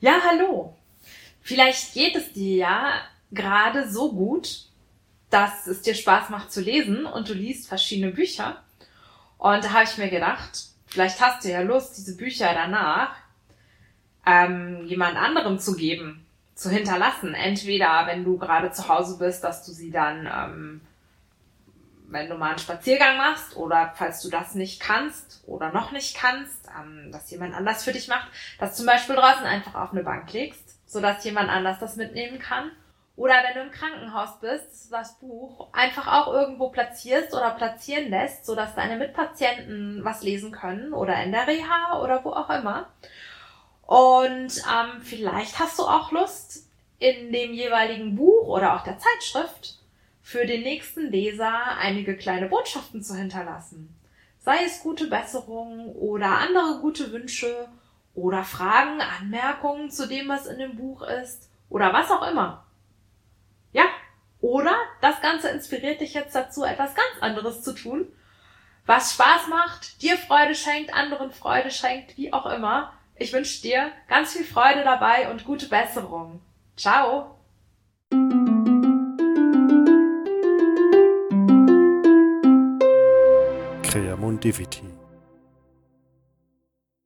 Ja, hallo. Vielleicht geht es dir ja gerade so gut, dass es dir Spaß macht zu lesen und du liest verschiedene Bücher. Und da habe ich mir gedacht, vielleicht hast du ja Lust, diese Bücher danach ähm, jemand anderem zu geben, zu hinterlassen. Entweder, wenn du gerade zu Hause bist, dass du sie dann, ähm, wenn du mal einen Spaziergang machst oder falls du das nicht kannst oder noch nicht kannst, ähm, dass jemand anders für dich macht, dass zum Beispiel draußen einfach auf eine Bank legst, sodass jemand anders das mitnehmen kann. Oder wenn du im Krankenhaus bist, das Buch einfach auch irgendwo platzierst oder platzieren lässt, sodass deine Mitpatienten was lesen können oder in der Reha oder wo auch immer. Und ähm, vielleicht hast du auch Lust, in dem jeweiligen Buch oder auch der Zeitschrift für den nächsten Leser einige kleine Botschaften zu hinterlassen. Sei es gute Besserungen oder andere gute Wünsche oder Fragen, Anmerkungen zu dem, was in dem Buch ist oder was auch immer. Ja, oder das Ganze inspiriert dich jetzt dazu, etwas ganz anderes zu tun, was Spaß macht, dir Freude schenkt, anderen Freude schenkt, wie auch immer. Ich wünsche dir ganz viel Freude dabei und gute Besserung. Ciao! Mundivity.